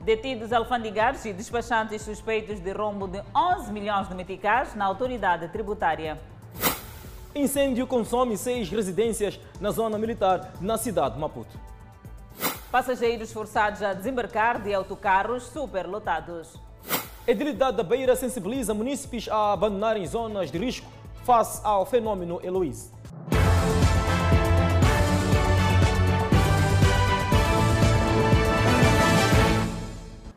Detidos alfandegários e despachantes suspeitos de rombo de 11 milhões de meticais na autoridade tributária. Incêndio consome seis residências na zona militar, na cidade de Maputo. Passageiros forçados a desembarcar de autocarros superlotados. Edilidade da Beira sensibiliza munícipes a abandonarem zonas de risco face ao fenômeno Heloíse.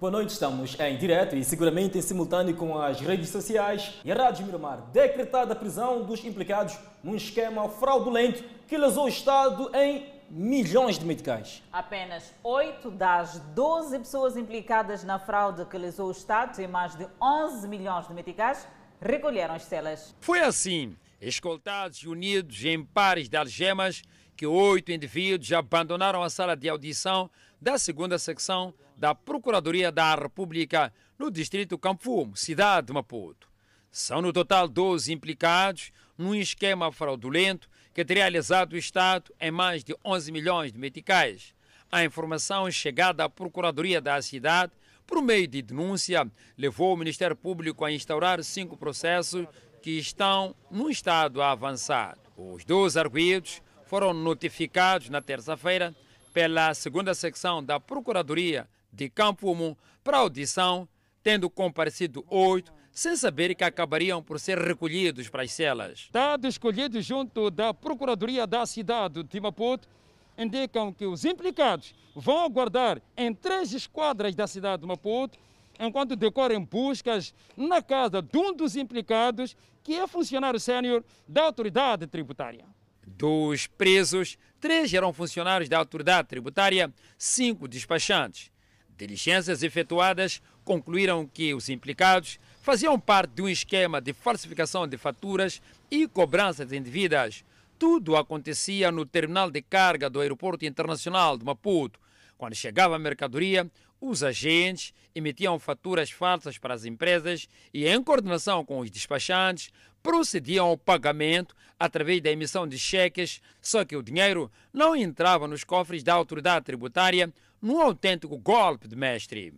Boa noite, estamos em direto e seguramente em simultâneo com as redes sociais e a Rádio Miramar. Decretada a prisão dos implicados num esquema fraudulento que lesou o Estado em milhões de meticais. Apenas 8 das 12 pessoas implicadas na fraude que lesou o Estado em mais de 11 milhões de meticais recolheram as celas. Foi assim, escoltados e unidos em pares de algemas, que oito indivíduos abandonaram a sala de audição da segunda secção da Procuradoria da República no distrito Campo cidade de Maputo. São no total 12 implicados num esquema fraudulento que teria realizado o Estado em mais de 11 milhões de meticais. A informação chegada à Procuradoria da cidade por meio de denúncia levou o Ministério Público a instaurar cinco processos que estão num estado avançado. Os dois arguídos foram notificados na terça-feira pela segunda secção da Procuradoria de Campo Humo para audição, tendo comparecido oito, sem saber que acabariam por ser recolhidos para as celas. Dados escolhidos junto da Procuradoria da cidade de Maputo indicam que os implicados vão aguardar em três esquadras da cidade de Maputo enquanto decorrem buscas na casa de um dos implicados, que é funcionário sênior da autoridade tributária. Dos presos, três eram funcionários da autoridade tributária, cinco despachantes. Diligências efetuadas concluíram que os implicados faziam parte de um esquema de falsificação de faturas e cobranças indevidas. Tudo acontecia no terminal de carga do Aeroporto Internacional de Maputo. Quando chegava a mercadoria, os agentes emitiam faturas falsas para as empresas e, em coordenação com os despachantes, procediam ao pagamento através da emissão de cheques, só que o dinheiro não entrava nos cofres da autoridade tributária num autêntico golpe de mestre.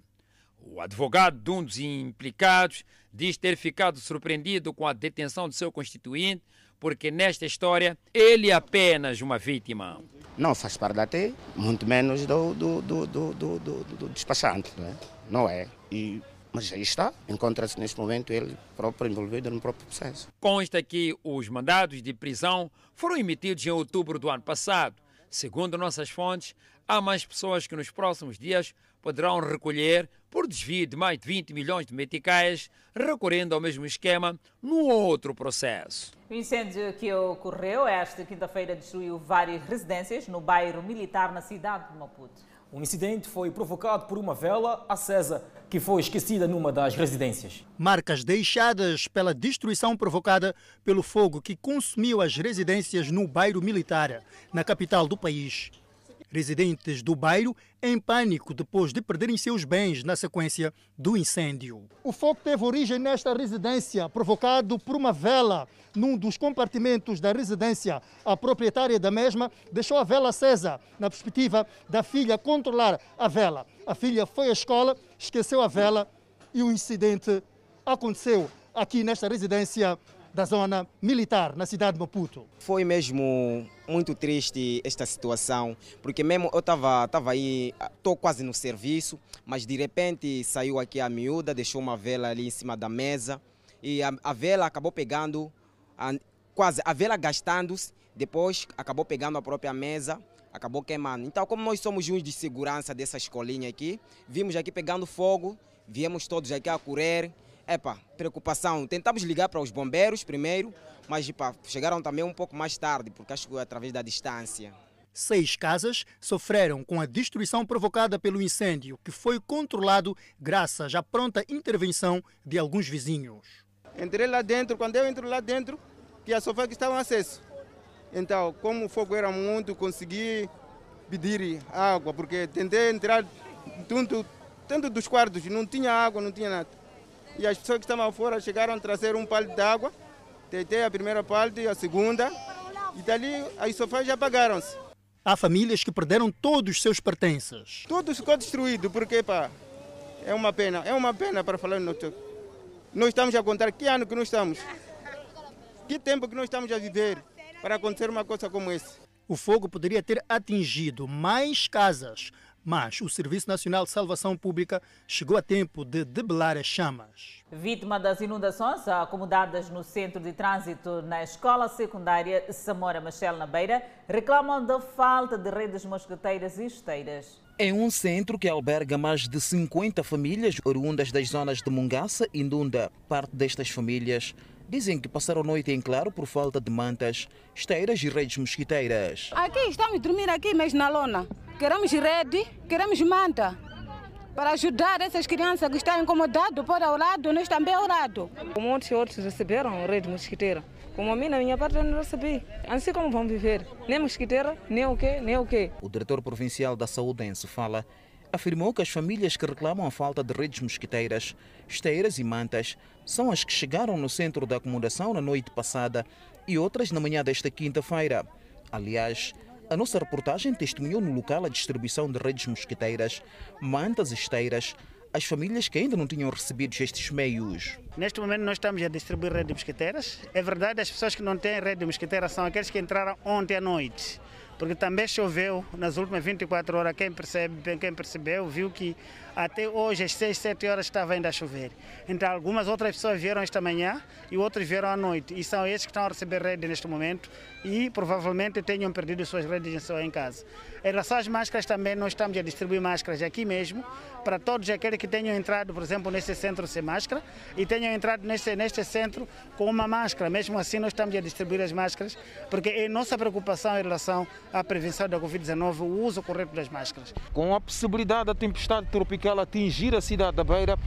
O advogado de um dos implicados diz ter ficado surpreendido com a detenção de seu constituinte, porque nesta história ele é apenas uma vítima. Não faz parte da T, muito menos do, do, do, do, do, do, do despachante, não é? Não é. E, mas aí está, encontra-se neste momento ele próprio envolvido no próprio processo. Consta que os mandados de prisão foram emitidos em outubro do ano passado. Segundo nossas fontes, há mais pessoas que nos próximos dias poderão recolher, por desvio de mais de 20 milhões de meticais, recorrendo ao mesmo esquema num outro processo. O incêndio que ocorreu esta quinta-feira destruiu várias residências no bairro militar na cidade de Maputo. O incidente foi provocado por uma vela acesa que foi esquecida numa das residências. Marcas deixadas pela destruição provocada pelo fogo que consumiu as residências no bairro militar, na capital do país. Residentes do bairro em pânico depois de perderem seus bens na sequência do incêndio. O fogo teve origem nesta residência, provocado por uma vela num dos compartimentos da residência. A proprietária da mesma deixou a vela acesa, na perspectiva da filha controlar a vela. A filha foi à escola, esqueceu a vela e o incidente aconteceu aqui nesta residência da zona militar na cidade de Maputo. Foi mesmo muito triste esta situação, porque mesmo eu estava tava aí, estou quase no serviço, mas de repente saiu aqui a miúda, deixou uma vela ali em cima da mesa e a, a vela acabou pegando, a, quase a vela gastando-se, depois acabou pegando a própria mesa, acabou queimando. Então, como nós somos uns de segurança dessa escolinha aqui, vimos aqui pegando fogo, viemos todos aqui a correr, Epa, preocupação. Tentamos ligar para os bombeiros primeiro, mas epa, chegaram também um pouco mais tarde, porque acho que através da distância. Seis casas sofreram com a destruição provocada pelo incêndio, que foi controlado graças à pronta intervenção de alguns vizinhos. Entrei lá dentro, quando eu entro lá dentro, que a sofá que estava acesso. Então, como o fogo era muito, consegui pedir água, porque tentei entrar tanto, tanto dos quartos, não tinha água, não tinha nada e as pessoas que estavam fora chegaram a trazer um palho de água. Tentei a primeira parte, a segunda, e dali as sofás já apagaram-se. Há famílias que perderam todos os seus pertences. Tudo ficou destruído, porque pá, É uma pena, é uma pena para falar no Nós estamos a contar que ano que nós estamos. Que tempo que nós estamos a viver para acontecer uma coisa como essa. O fogo poderia ter atingido mais casas, mas o Serviço Nacional de Salvação Pública chegou a tempo de debelar as chamas. Vítima das inundações acomodadas no centro de trânsito na escola secundária Samora Machel na Beira reclamam da falta de redes mosqueteiras e esteiras. É um centro que alberga mais de 50 famílias oriundas das zonas de Mungaça e Ndunda. Parte destas famílias dizem que passaram a noite em claro por falta de mantas, esteiras e redes mosquiteiras. Aqui estamos a dormir aqui mesmo na lona. Queremos rede, queremos manta. Para ajudar essas crianças que estão incomodadas por ao lado, nós também ao lado. Muitos outros receberam rede mosquiteira. Como a mim, na minha parte, eu não recebi. Assim como vão viver? Nem mosquiteira, nem o quê, nem o quê. O diretor provincial da saúde em Sofala afirmou que as famílias que reclamam a falta de redes mosquiteiras, esteiras e mantas são as que chegaram no centro da acomodação na noite passada e outras na manhã desta quinta-feira. Aliás, a nossa reportagem testemunhou no local a distribuição de redes mosquiteiras, mantas e esteiras às famílias que ainda não tinham recebido estes meios. Neste momento nós estamos a distribuir redes mosquiteiras. É verdade, as pessoas que não têm rede mosquiteira são aqueles que entraram ontem à noite porque também choveu nas últimas 24 horas. Quem, percebe, quem percebeu viu que até hoje, às 6, 7 horas, estava ainda a chover. Então, algumas outras pessoas vieram esta manhã e outros vieram à noite. E são esses que estão a receber rede neste momento e provavelmente tenham perdido suas redes em casa. Em relação às máscaras, também nós estamos a distribuir máscaras aqui mesmo para todos aqueles que tenham entrado, por exemplo, nesse centro sem máscara e tenham entrado neste, neste centro com uma máscara. Mesmo assim, nós estamos a distribuir as máscaras porque é nossa preocupação em relação à prevenção da Covid-19 o uso correto das máscaras. Com a possibilidade da tempestade tropical atingir a cidade da Beira,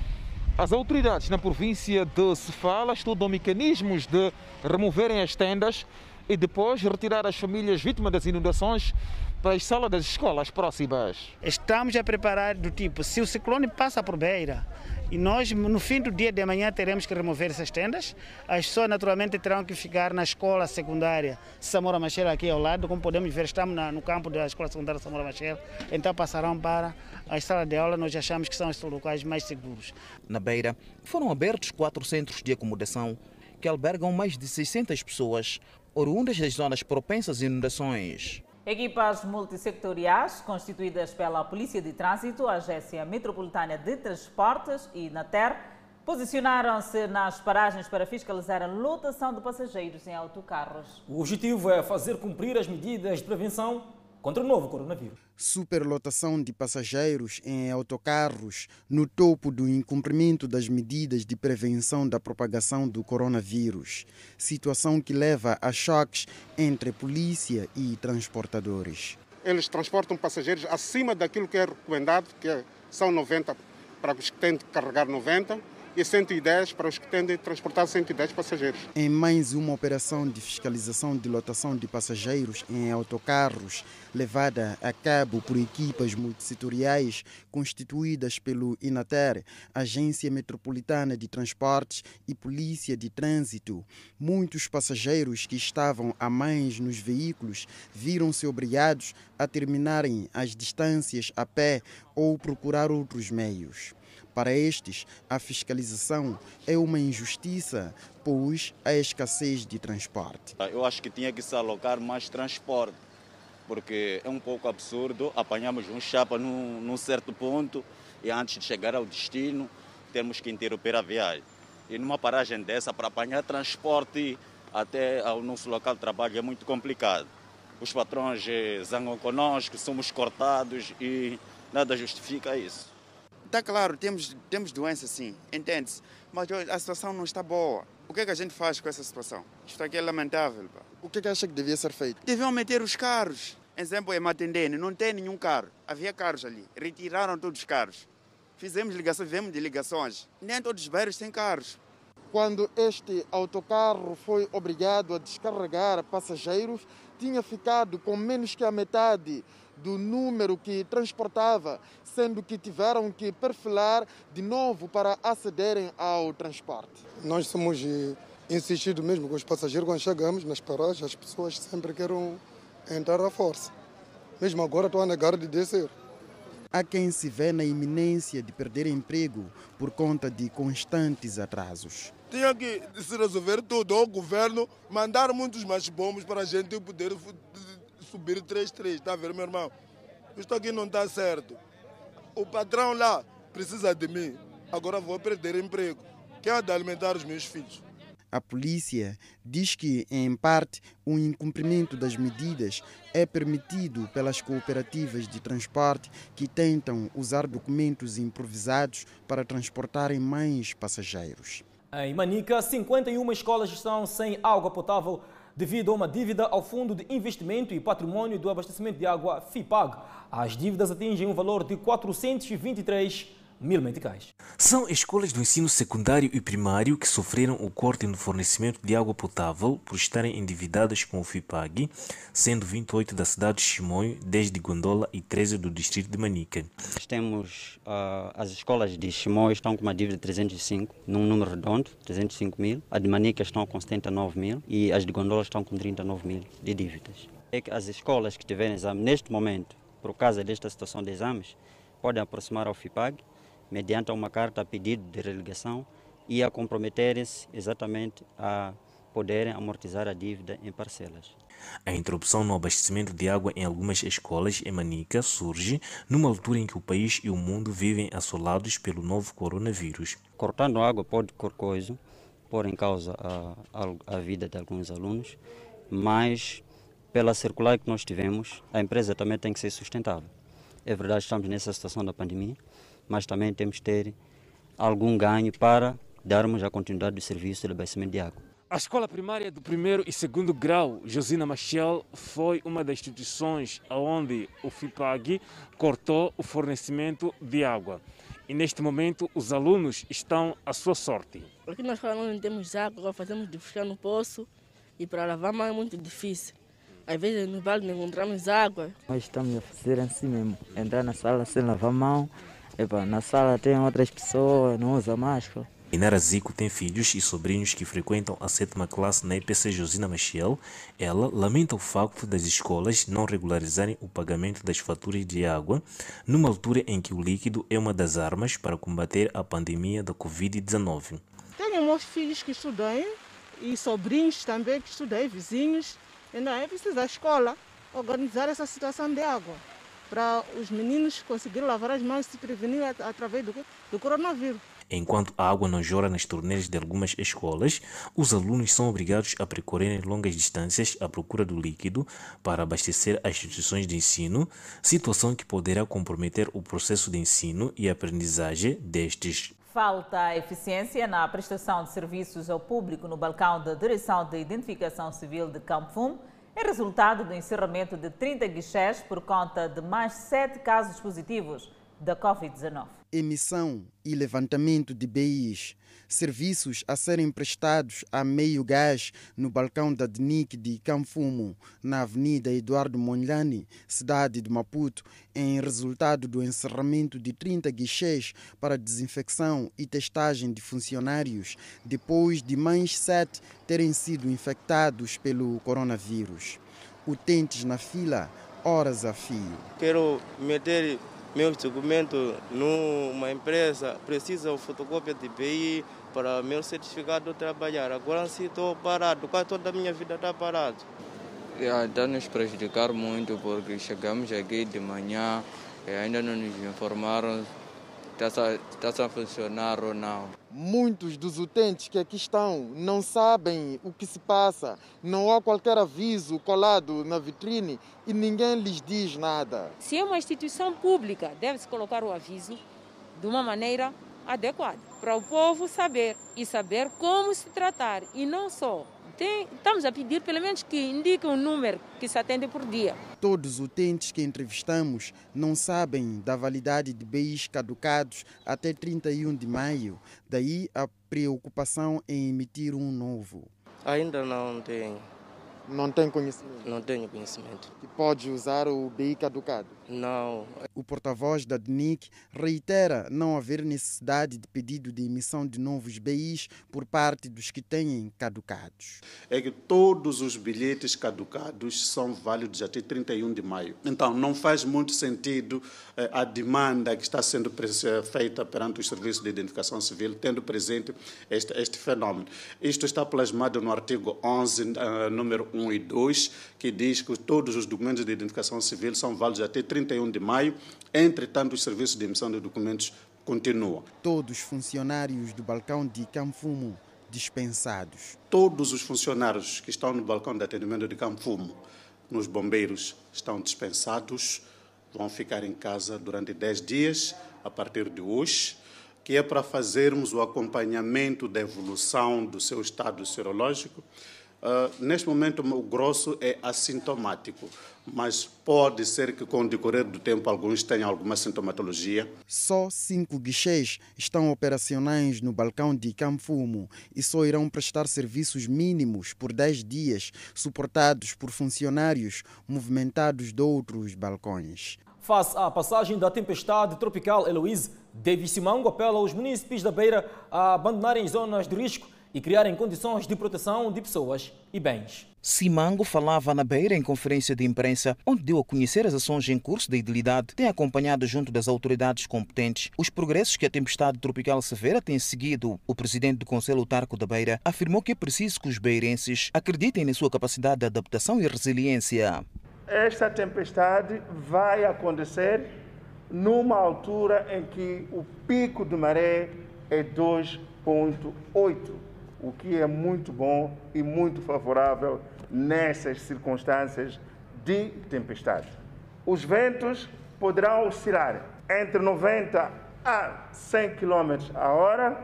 as autoridades na província de Sefala estudam mecanismos de removerem as tendas e depois retirar as famílias vítimas das inundações para as salas das escolas próximas. Estamos a preparar do tipo, se o ciclone passa por Beira, e nós, no fim do dia de amanhã, teremos que remover essas tendas. As pessoas, naturalmente, terão que ficar na escola secundária Samora Machel, aqui ao lado. Como podemos ver, estamos no campo da escola secundária Samora Machel. Então, passarão para a sala de aula. Nós achamos que são os locais mais seguros. Na Beira, foram abertos quatro centros de acomodação que albergam mais de 600 pessoas, oriundas das zonas propensas a inundações. Equipas multissectoriais, constituídas pela Polícia de Trânsito, Agência Metropolitana de Transportes e NATER, posicionaram-se nas paragens para fiscalizar a lotação de passageiros em autocarros. O objetivo é fazer cumprir as medidas de prevenção contra o novo coronavírus. Superlotação de passageiros em autocarros no topo do incumprimento das medidas de prevenção da propagação do coronavírus. Situação que leva a choques entre polícia e transportadores. Eles transportam passageiros acima daquilo que é recomendado, que são 90 para os que têm de carregar 90 e 110 para os que tendem a transportar 110 passageiros. Em mais uma operação de fiscalização de lotação de passageiros em autocarros, levada a cabo por equipas multissetoriais constituídas pelo INATER, Agência Metropolitana de Transportes e Polícia de Trânsito, muitos passageiros que estavam a mais nos veículos viram-se obrigados a terminarem as distâncias a pé ou procurar outros meios. Para estes, a fiscalização é uma injustiça, pois há escassez de transporte. Eu acho que tinha que se alocar mais transporte, porque é um pouco absurdo apanhamos um chapa num, num certo ponto e antes de chegar ao destino temos que interromper a viagem. E numa paragem dessa, para apanhar transporte até ao nosso local de trabalho é muito complicado. Os patrões eh, zangam conosco, somos cortados e nada justifica isso. Está claro, temos, temos doença sim, entende-se. Mas a situação não está boa. O que é que a gente faz com essa situação? Isto aqui é lamentável. Pá. O que é que acha que devia ser feito? Deviam meter os carros. Exemplo, é Matendene, não tem nenhum carro. Havia carros ali. Retiraram todos os carros. Fizemos ligações, vivemos de ligações. Nem todos os bairros têm carros. Quando este autocarro foi obrigado a descarregar passageiros, tinha ficado com menos que a metade do número que transportava, sendo que tiveram que perfilar de novo para acederem ao transporte. Nós somos eh, insistidos mesmo com os passageiros quando chegamos nas paragens, as pessoas sempre querem entrar à força. Mesmo agora estou a negar de descer. Há quem se vê na iminência de perder emprego por conta de constantes atrasos. Tinha que se resolver tudo, o governo mandar muitos mais bombos para a gente poder subir 3-3, está a ver, meu irmão? Isto aqui não está certo. O patrão lá precisa de mim, agora vou perder emprego. Quem há de alimentar os meus filhos? A polícia diz que, em parte, o incumprimento das medidas é permitido pelas cooperativas de transporte que tentam usar documentos improvisados para transportarem mais passageiros. Em Manica, 51 escolas estão sem água potável devido a uma dívida ao Fundo de Investimento e Patrimônio do Abastecimento de Água, FIPAG. As dívidas atingem um valor de 423 mil meticais. São escolas do ensino secundário e primário que sofreram o corte no fornecimento de água potável por estarem endividadas com o FIPAG, sendo 28 da cidade de Chimoio, 10 de Gondola e 13 do distrito de Manica. Temos uh, as escolas de Chimoio estão com uma dívida de 305, num número redondo, 305 mil. A de Manica estão com 79 mil e as de Gondola estão com 39 mil de dívidas. É que as escolas que tiverem exame neste momento, por causa desta situação de exames, podem aproximar ao FIPAG mediante uma carta a pedido de relegação e a comprometerem-se exatamente a poderem amortizar a dívida em parcelas. A interrupção no abastecimento de água em algumas escolas em Manica surge numa altura em que o país e o mundo vivem assolados pelo novo coronavírus. Cortando água pode coisa, pôr em causa a, a, a vida de alguns alunos, mas pela circular que nós tivemos, a empresa também tem que ser sustentável. É verdade, estamos nessa situação da pandemia, mas também temos que ter algum ganho para darmos a continuidade do serviço de abastecimento de água. A escola primária do primeiro e segundo grau, Josina Machel, foi uma das instituições onde o FIPAG cortou o fornecimento de água. E neste momento os alunos estão à sua sorte. Aqui nós não temos água, fazemos de buscar no poço e para lavar mais é muito difícil. Às vezes no vale não encontramos água. Nós estamos a fazer assim mesmo, entrar na sala sem lavar a mão, Epa, na sala tem outras pessoas, não usa máscara. Inara Zico tem filhos e sobrinhos que frequentam a sétima classe na IPC Josina Machiel. Ela lamenta o facto das escolas não regularizarem o pagamento das faturas de água, numa altura em que o líquido é uma das armas para combater a pandemia da Covid-19. Tenho meus filhos que estudam e sobrinhos também que estudam, vizinhos. Não é preciso a escola organizar essa situação de água para os meninos conseguirem lavar as mãos e se prevenir através do, do coronavírus. Enquanto a água não jora nas torneiras de algumas escolas, os alunos são obrigados a percorrerem longas distâncias à procura do líquido para abastecer as instituições de ensino, situação que poderá comprometer o processo de ensino e aprendizagem destes. Falta eficiência na prestação de serviços ao público no balcão da Direção de Identificação Civil de Campo Fumo é resultado do encerramento de 30 guichês por conta de mais sete casos positivos da Covid-19. Emissão e levantamento de BIs, serviços a serem prestados a meio gás no balcão da DNIC de Camfumo, na Avenida Eduardo Mondlane, cidade de Maputo, em resultado do encerramento de 30 guichês para desinfecção e testagem de funcionários, depois de mais sete terem sido infectados pelo coronavírus. Utentes na fila, horas a fio. Quero meter meus documentos numa empresa, precisa o fotocópia de BI para meu certificado de trabalhar. Agora sim estou parado, quase toda a minha vida está parado. Está nos prejudicar muito porque chegamos aqui de manhã e ainda não nos informaram está a funcionar ou não. Muitos dos utentes que aqui estão não sabem o que se passa, não há qualquer aviso colado na vitrine e ninguém lhes diz nada. Se é uma instituição pública, deve-se colocar o aviso de uma maneira adequada para o povo saber e saber como se tratar e não só tem, estamos a pedir pelo menos que indique um número que se atende por dia. Todos os utentes que entrevistamos não sabem da validade de BIs caducados até 31 de maio. Daí a preocupação em emitir um novo. Ainda não tem. Não tem conhecimento? Não tenho conhecimento. Que pode usar o BI caducado? Não. O porta-voz da DNIC reitera não haver necessidade de pedido de emissão de novos BIs por parte dos que têm caducados. É que todos os bilhetes caducados são válidos até 31 de maio. Então, não faz muito sentido eh, a demanda que está sendo feita perante os serviços de identificação civil, tendo presente este, este fenômeno. Isto está plasmado no artigo 11, uh, número 1 e 2, que diz que todos os documentos de identificação civil são válidos até 31 de maio. Entretanto, os serviços de emissão de documentos continuam. Todos os funcionários do balcão de Camfumo dispensados. Todos os funcionários que estão no balcão de atendimento de Camfumo, nos bombeiros, estão dispensados, vão ficar em casa durante 10 dias a partir de hoje que é para fazermos o acompanhamento da evolução do seu estado serológico. Uh, neste momento, o grosso é assintomático, mas pode ser que, com o decorrer do tempo, alguns tenham alguma sintomatologia. Só cinco guichês estão operacionais no balcão de Camfumo e só irão prestar serviços mínimos por 10 dias, suportados por funcionários movimentados de outros balcões. Face à passagem da tempestade tropical Heloise, David Simango apela aos municípios da Beira a abandonarem zonas de risco e criarem condições de proteção de pessoas e bens. Simango falava na Beira em conferência de imprensa, onde deu a conhecer as ações em curso da idilidade, tem acompanhado junto das autoridades competentes os progressos que a tempestade tropical severa tem seguido. O presidente do Conselho Autarco da Beira afirmou que é preciso que os beirenses acreditem na sua capacidade de adaptação e resiliência esta tempestade vai acontecer numa altura em que o pico de maré é 2,8, o que é muito bom e muito favorável nessas circunstâncias de tempestade. Os ventos poderão oscilar entre 90 a 100 km a hora,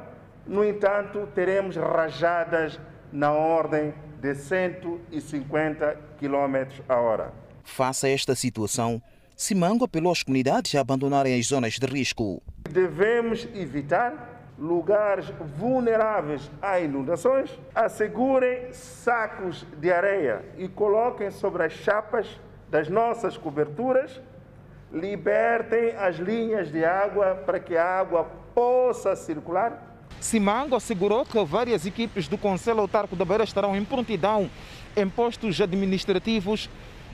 no entanto, teremos rajadas na ordem de 150 km a hora. Face a esta situação, Simango apelou às comunidades a abandonarem as zonas de risco. Devemos evitar lugares vulneráveis a inundações, assegurem sacos de areia e coloquem sobre as chapas das nossas coberturas, libertem as linhas de água para que a água possa circular. Simango assegurou que várias equipes do Conselho Autarco da Beira estarão em prontidão em postos administrativos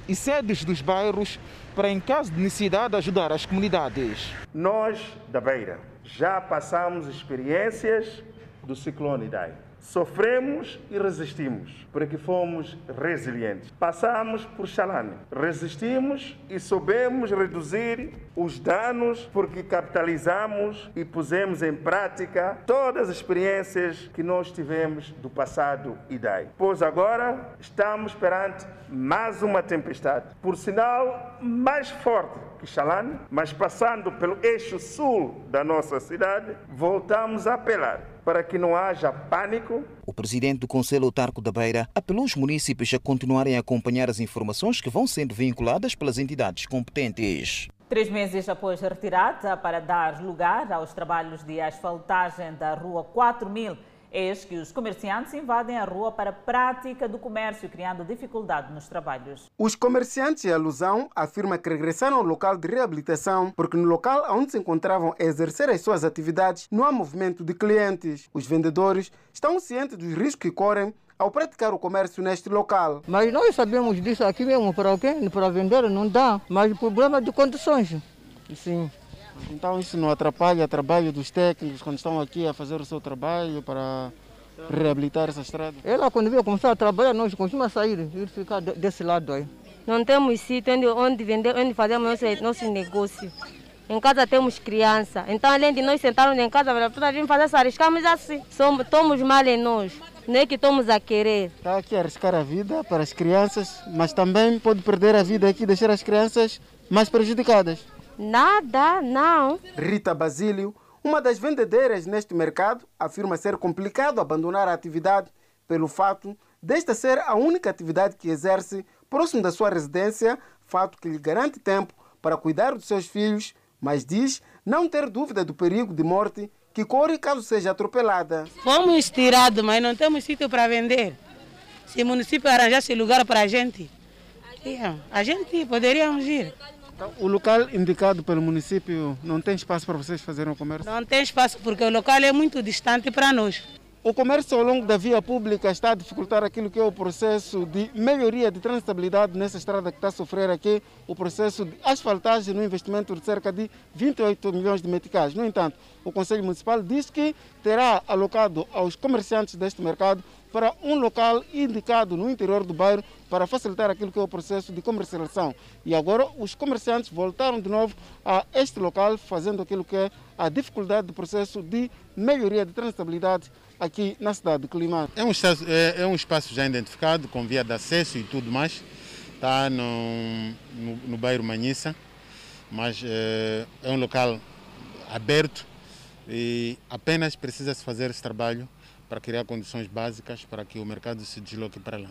e sedes dos bairros para, em caso de necessidade, ajudar as comunidades. Nós, da Beira, já passamos experiências do ciclone Idai. Sofremos e resistimos, porque fomos resilientes. Passamos por Xalane, resistimos e soubemos reduzir os danos porque capitalizamos e pusemos em prática todas as experiências que nós tivemos do passado IDAI. Pois agora estamos perante mais uma tempestade, por sinal mais forte que Xalane, mas passando pelo eixo sul da nossa cidade, voltamos a apelar para que não haja pânico. O presidente do Conselho Autarco da Beira apelou aos municípios a continuarem a acompanhar as informações que vão sendo vinculadas pelas entidades competentes. Três meses após a retirada para dar lugar aos trabalhos de asfaltagem da Rua 4000, Eis que os comerciantes invadem a rua para a prática do comércio, criando dificuldade nos trabalhos. Os comerciantes em alusão afirmam que regressaram ao local de reabilitação porque no local onde se encontravam a exercer as suas atividades não há movimento de clientes. Os vendedores estão cientes dos riscos que correm ao praticar o comércio neste local. Mas nós sabemos disso aqui mesmo, para alguém, para vender não dá, mas o problema é de condições. Sim. Então isso não atrapalha o trabalho dos técnicos quando estão aqui a fazer o seu trabalho para reabilitar essa estrada? Ela quando veio começar a trabalhar, nós costumamos sair e ficar desse lado aí. Não temos sítio onde, onde vender, onde fazemos nosso, nosso negócio. Em casa temos criança. Então, além de nós sentarmos em casa para vir fazer isso, arriscamos assim. Somos, estamos mal em nós. Não é que estamos a querer. Está aqui a arriscar a vida para as crianças, mas também pode perder a vida aqui e deixar as crianças mais prejudicadas. Nada, não. Rita Basílio, uma das vendedeiras neste mercado, afirma ser complicado abandonar a atividade pelo fato desta ser a única atividade que exerce próximo da sua residência, fato que lhe garante tempo para cuidar dos seus filhos, mas diz não ter dúvida do perigo de morte que corre caso seja atropelada. Fomos tirados, mas não temos sítio para vender. Se o município arranjasse lugar para a gente, a gente poderíamos ir. Então, o local indicado pelo município não tem espaço para vocês fazerem o comércio? Não tem espaço porque o local é muito distante para nós. O comércio ao longo da via pública está a dificultar aquilo que é o processo de melhoria de transitabilidade nessa estrada que está a sofrer aqui, o processo de asfaltagem no investimento de cerca de 28 milhões de meticais. No entanto, o Conselho Municipal diz que terá alocado aos comerciantes deste mercado para um local indicado no interior do bairro para facilitar aquilo que é o processo de comercialização. E agora os comerciantes voltaram de novo a este local, fazendo aquilo que é a dificuldade do processo de melhoria de transitabilidade aqui na cidade de Climar. É um, espaço, é, é, um espaço já identificado, com via de acesso e tudo mais. Está no, no, no bairro Manhissa, mas é, é um local aberto e apenas precisa-se fazer esse trabalho para criar condições básicas para que o mercado se desloque para lá.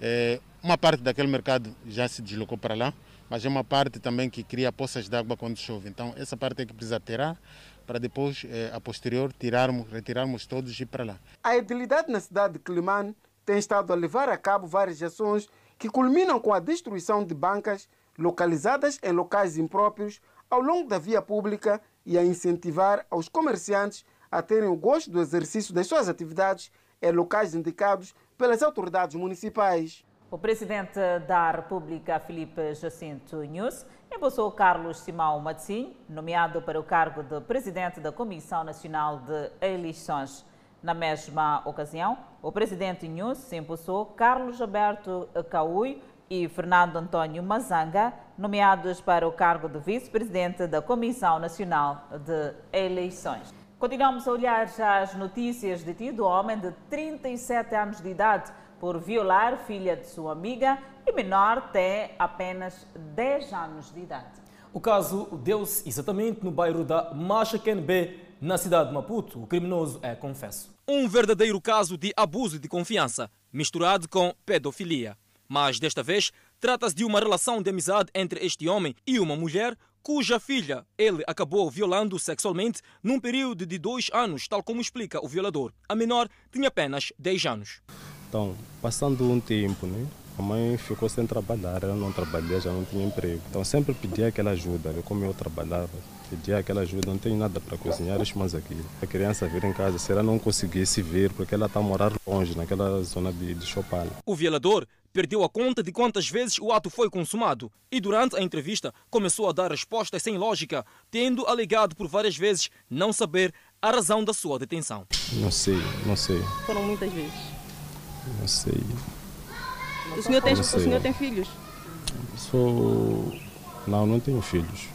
É, uma parte daquele mercado já se deslocou para lá, mas é uma parte também que cria poças de água quando chove. Então, essa parte é que precisa tirar para depois, eh, a posterior, tirarmos, retirarmos todos e ir para lá. A edilidade na cidade de Climane tem estado a levar a cabo várias ações que culminam com a destruição de bancas localizadas em locais impróprios ao longo da via pública e a incentivar aos comerciantes a terem o gosto do exercício das suas atividades em locais indicados pelas autoridades municipais. O presidente da República, Felipe Jacinto Nunes, empossou Carlos Simão Matsim, nomeado para o cargo de presidente da Comissão Nacional de Eleições. Na mesma ocasião, o presidente Nunes empossou Carlos Alberto Caui e Fernando Antônio Mazanga, nomeados para o cargo de vice-presidente da Comissão Nacional de Eleições. Continuamos a olhar já as notícias detido homem de 37 anos de idade por violar filha de sua amiga e menor tem apenas 10 anos de idade. O caso deu-se exatamente no bairro da Machaken B, na cidade de Maputo. O criminoso é confesso. Um verdadeiro caso de abuso de confiança, misturado com pedofilia. Mas desta vez, trata-se de uma relação de amizade entre este homem e uma mulher cuja filha ele acabou violando sexualmente num período de dois anos, tal como explica o violador. A menor tinha apenas 10 anos. Então, passando um tempo, né? A mãe ficou sem trabalhar, ela não trabalhava, já não tinha emprego. Então sempre pedia aquela ajuda, como eu trabalhava, pedia aquela ajuda, não tenho nada para cozinhar, mas aquilo. A criança vir em casa, se ela não conseguisse vir, porque ela está a morar longe, naquela zona de, de Chopala. O violador perdeu a conta de quantas vezes o ato foi consumado e durante a entrevista começou a dar respostas sem lógica, tendo alegado por várias vezes não saber a razão da sua detenção. Não sei, não sei. Foram muitas vezes. Não sei. O senhor tem, o senhor tem filhos? Sou. Não, não tenho filhos.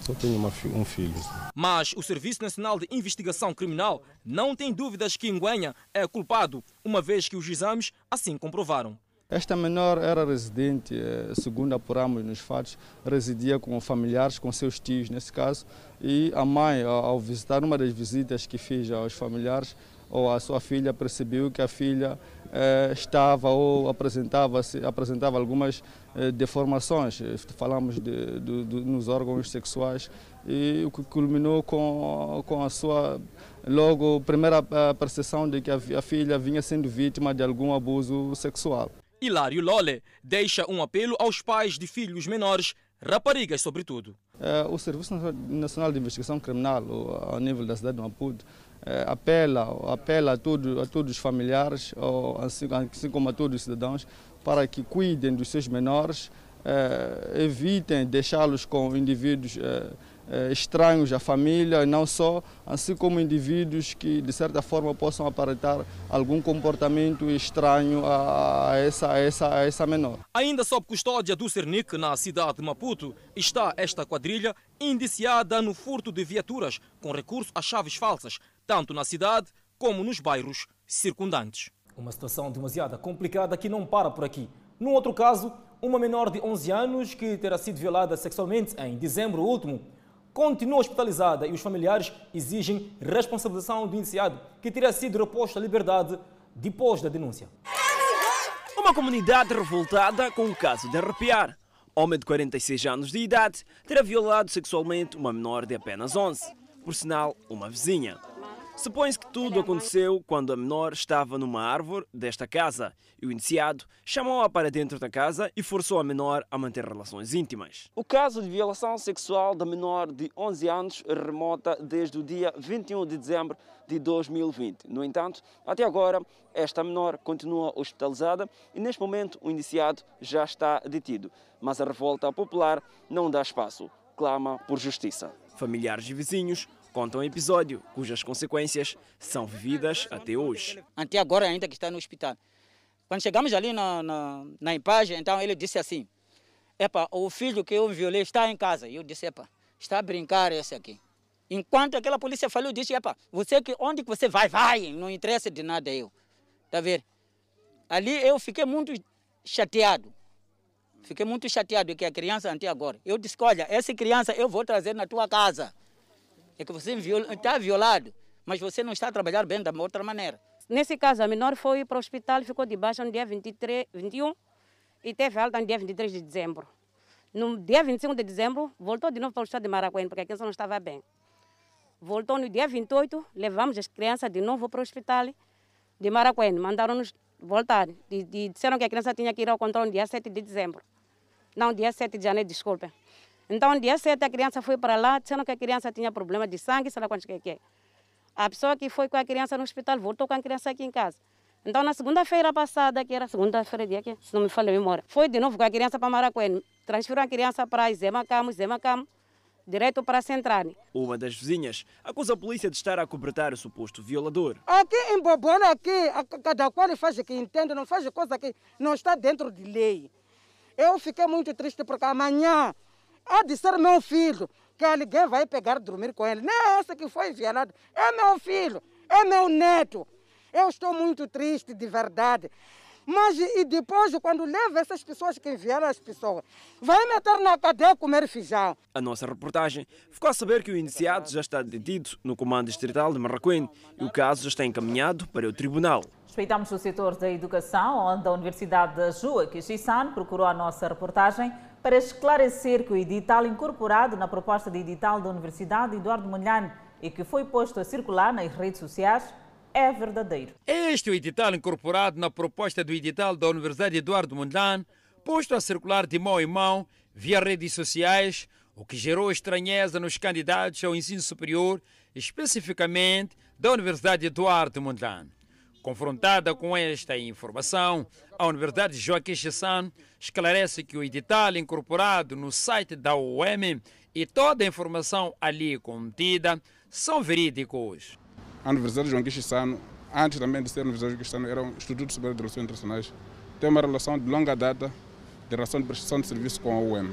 Só tenho uma, um filho. Mas o Serviço Nacional de Investigação Criminal não tem dúvidas que Nguenha é culpado, uma vez que os exames assim comprovaram. Esta menor era residente, eh, segundo apuramos nos fatos, residia com familiares, com seus tios nesse caso, e a mãe, ao visitar uma das visitas que fiz aos familiares, ou a sua filha percebeu que a filha eh, estava ou apresentava, apresentava algumas eh, deformações, falamos de, de, de, nos órgãos sexuais, e o que culminou com, com a sua logo primeira eh, percepção de que a, a filha vinha sendo vítima de algum abuso sexual. Hilário Lole deixa um apelo aos pais de filhos menores, raparigas sobretudo. É, o Serviço Nacional de Investigação Criminal, ao nível da cidade de Maputo, é, apela, apela a, todo, a todos os familiares, assim, assim, como a todos os cidadãos, para que cuidem dos seus menores, é, evitem deixá-los com indivíduos estranhos à família, e não só, assim como indivíduos que, de certa forma, possam aparentar algum comportamento estranho a essa, a essa, a essa menor. Ainda sob custódia do Cernic, na cidade de Maputo, está esta quadrilha indiciada no furto de viaturas com recurso a chaves falsas, tanto na cidade como nos bairros circundantes. Uma situação demasiado complicada que não para por aqui. Num outro caso, uma menor de 11 anos que terá sido violada sexualmente em dezembro último continua hospitalizada e os familiares exigem responsabilização do indiciado que teria sido reposto à liberdade depois da denúncia. Uma comunidade revoltada com o caso de arrepiar. Homem de 46 anos de idade terá violado sexualmente uma menor de apenas 11, por sinal, uma vizinha. Supõe-se que tudo aconteceu quando a menor estava numa árvore desta casa e o indiciado chamou-a para dentro da casa e forçou a menor a manter relações íntimas. O caso de violação sexual da menor de 11 anos remota desde o dia 21 de dezembro de 2020. No entanto, até agora, esta menor continua hospitalizada e neste momento o indiciado já está detido. Mas a revolta popular não dá espaço, clama por justiça. Familiares e vizinhos conta um episódio cujas consequências são vividas até hoje. Até agora ainda que está no hospital. Quando chegamos ali na, na, na empagem, então ele disse assim, epa, o filho que eu violei está em casa. E eu disse, epa, está a brincar esse aqui. Enquanto aquela polícia falou, disse, epa, você que, onde que você vai? Vai, não interessa de nada eu. Tá vendo? Ali eu fiquei muito chateado. Fiquei muito chateado que a criança até agora. Eu disse, olha, essa criança eu vou trazer na tua casa é que você está violado, mas você não está a trabalhar bem da outra maneira. Nesse caso, a menor foi para o hospital, ficou de baixa no dia 23, 21 e teve alta no dia 23 de dezembro. No dia 25 de dezembro, voltou de novo para o estado de Maracuene, porque a criança não estava bem. Voltou no dia 28, levamos as crianças de novo para o hospital de Maracuene. Mandaram-nos voltar. E, e disseram que a criança tinha que ir ao controle no dia 7 de dezembro. Não, dia 7 de janeiro, desculpe. Então, dia 7, a criança foi para lá, dizendo que a criança tinha problema de sangue, sei lá quantos que é. A pessoa que foi com a criança no hospital voltou com a criança aqui em casa. Então, na segunda-feira passada, que era segunda-feira, dia que, se não me falha a memória, foi de novo com a criança para Maracuene. Transferiu a criança para Zemacamo, Zemacamo, direto para Centrane. Uma das vizinhas acusa a polícia de estar a cobertar o suposto violador. Aqui em Bobona, aqui, cada qual faz o que entende, não faz coisa que não está dentro de lei. Eu fiquei muito triste porque amanhã Há de ser meu filho, que alguém vai pegar dormir com ele. Não é esse que foi violado, é meu filho, é meu neto. Eu estou muito triste, de verdade. Mas e depois, quando leva essas pessoas que enviaram as pessoas, vai meter na cadeia comer feijão. A nossa reportagem ficou a saber que o indiciado já está detido no comando distrital de Marraquém e o caso já está encaminhado para o tribunal. Respeitamos o setor da educação, onde a Universidade de Jua Kishisan procurou a nossa reportagem para esclarecer que o edital incorporado na proposta de edital da Universidade Eduardo Mondlane e que foi posto a circular nas redes sociais é verdadeiro. Este o edital incorporado na proposta do edital da Universidade Eduardo Mondlane, posto a circular de mão em mão via redes sociais, o que gerou estranheza nos candidatos ao ensino superior, especificamente da Universidade Eduardo Mondlane. Confrontada com esta informação, a Universidade Joaquim Chessan esclarece que o edital incorporado no site da UEM e toda a informação ali contida são verídicos. A Universidade Joaquim Chessan, antes também de ser a Universidade Joaquim Chessan, era um Instituto de Relações Internacionais, tem uma relação de longa data de relação de prestação de serviços com a UEM.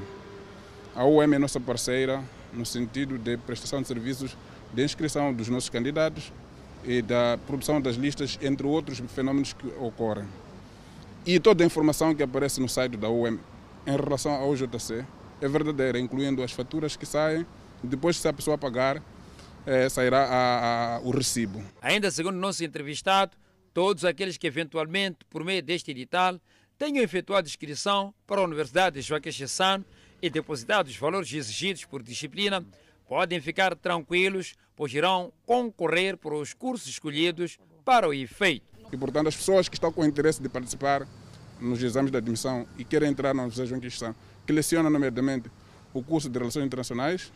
A UEM é nossa parceira no sentido de prestação de serviços de inscrição dos nossos candidatos e da produção das listas, entre outros fenômenos que ocorrem. E toda a informação que aparece no site da UEM em relação ao JC é verdadeira, incluindo as faturas que saem, depois se a pessoa pagar, é, sairá a, a, o recibo. Ainda segundo nosso entrevistado, todos aqueles que eventualmente, por meio deste edital, tenham efetuado inscrição para a Universidade de Joaquim Chessano e depositado os valores exigidos por disciplina, podem ficar tranquilos, irão concorrer para os cursos escolhidos para o efeito. E, portanto, as pessoas que estão com interesse de participar nos exames de admissão e querem entrar na Universidade João Quistão, que lecionam, nomeadamente, o curso de Relações Internacionais,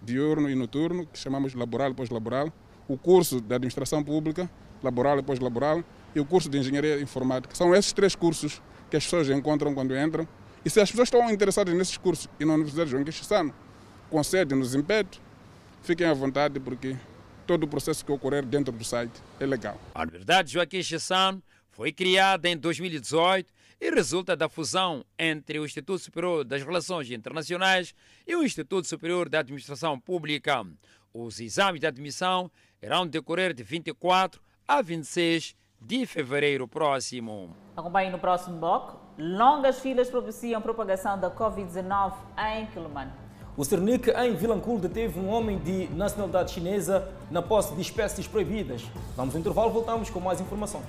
diurno e noturno, que chamamos laboral e pós-laboral, o curso de Administração Pública, laboral e pós-laboral, e o curso de Engenharia Informática. São esses três cursos que as pessoas encontram quando entram. E se as pessoas estão interessadas nesses cursos e na Universidade João Quistão, concede, nos impede, fiquem à vontade porque todo o processo que ocorrer dentro do site é legal. A Universidade Joaquim Chessano foi criada em 2018 e resulta da fusão entre o Instituto Superior das Relações Internacionais e o Instituto Superior da Administração Pública. Os exames de admissão irão decorrer de 24 a 26 de fevereiro próximo. Acompanhe no próximo bloco. Longas filas propiciam propagação da Covid-19 em Quilomane. O Cernic, em Vilanculo, deteve um homem de nacionalidade chinesa na posse de espécies proibidas. Vamos ao intervalo, voltamos com mais informações.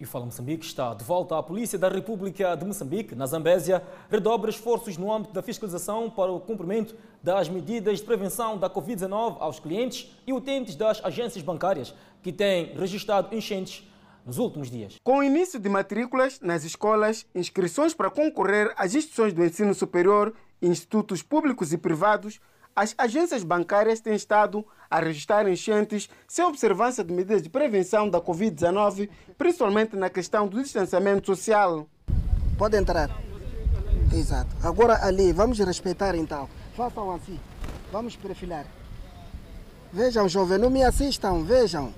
E Fala Moçambique está de volta à Polícia da República de Moçambique, na Zambésia, redobra esforços no âmbito da fiscalização para o cumprimento das medidas de prevenção da Covid-19 aos clientes e utentes das agências bancárias que têm registrado enchentes nos últimos dias. Com o início de matrículas nas escolas, inscrições para concorrer às instituições do ensino superior, institutos públicos e privados, as agências bancárias têm estado a registrar enchentes sem observância de medidas de prevenção da Covid-19, principalmente na questão do distanciamento social. Pode entrar. Exato. Agora ali, vamos respeitar então. Façam assim. Vamos perfilar. Vejam, jovem, não me assistam, vejam.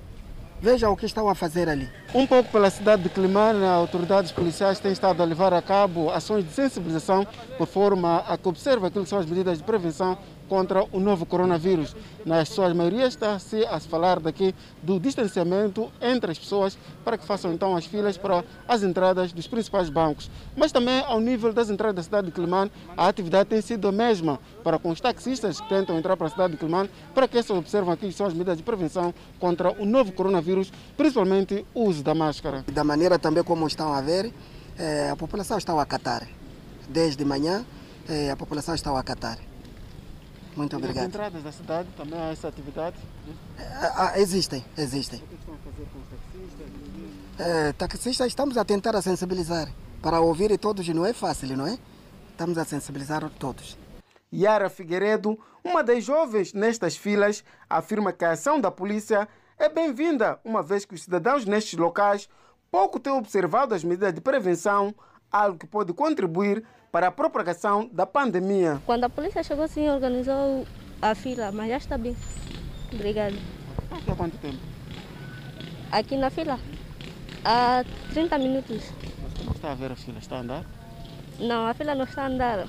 Vejam o que estão a fazer ali. Um pouco pela cidade de Climane, autoridades policiais têm estado a levar a cabo ações de sensibilização por forma a que observe aquilo que são as medidas de prevenção contra o novo coronavírus. Na sua maioria está-se a falar daqui do distanciamento entre as pessoas para que façam então as filas para as entradas dos principais bancos. Mas também ao nível das entradas da cidade de Climane, a atividade tem sido a mesma para com os taxistas que tentam entrar para a cidade de Climane para que estes observam aqui são as medidas de prevenção contra o novo coronavírus, principalmente o uso da máscara. Da maneira também como estão a ver, eh, a população está a acatar. Desde manhã, eh, a população está a acatar. Muito obrigado. Nas entradas da cidade também há essa atividade? Ah, existem, existem. O que estão a fazer com os taxistas? É, taxistas estamos a tentar a sensibilizar. Para ouvir todos não é fácil, não é? Estamos a sensibilizar todos. Yara Figueiredo, uma das jovens nestas filas, afirma que a ação da polícia é bem-vinda, uma vez que os cidadãos nestes locais pouco têm observado as medidas de prevenção, algo que pode contribuir para a propagação da pandemia. Quando a polícia chegou, sim, organizou a fila, mas já está bem. Obrigada. Há quanto tempo? Aqui na fila? Há 30 minutos. Mas como está a ver a fila? Está a andar? Não, a fila não está a andar.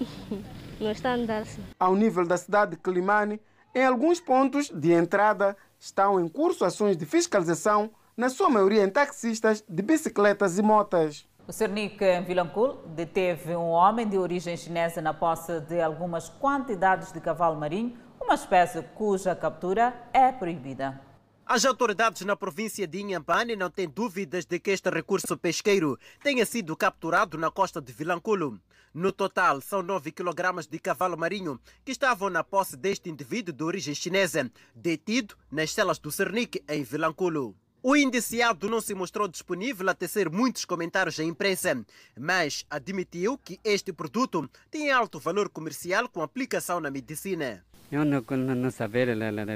não está a andar, sim. Ao nível da cidade de Climane, em alguns pontos de entrada estão em curso ações de fiscalização, na sua maioria em taxistas de bicicletas e motas. O Cernic em Vilanculo deteve um homem de origem chinesa na posse de algumas quantidades de cavalo marinho, uma espécie cuja captura é proibida. As autoridades na província de Inhambane não têm dúvidas de que este recurso pesqueiro tenha sido capturado na costa de Vilanculo. No total, são 9 kg de cavalo marinho que estavam na posse deste indivíduo de origem chinesa, detido nas celas do Cernic em Vilanculo. O indiciado não se mostrou disponível a tecer muitos comentários à imprensa, mas admitiu que este produto tem alto valor comercial com aplicação na medicina. Eu não, não, saber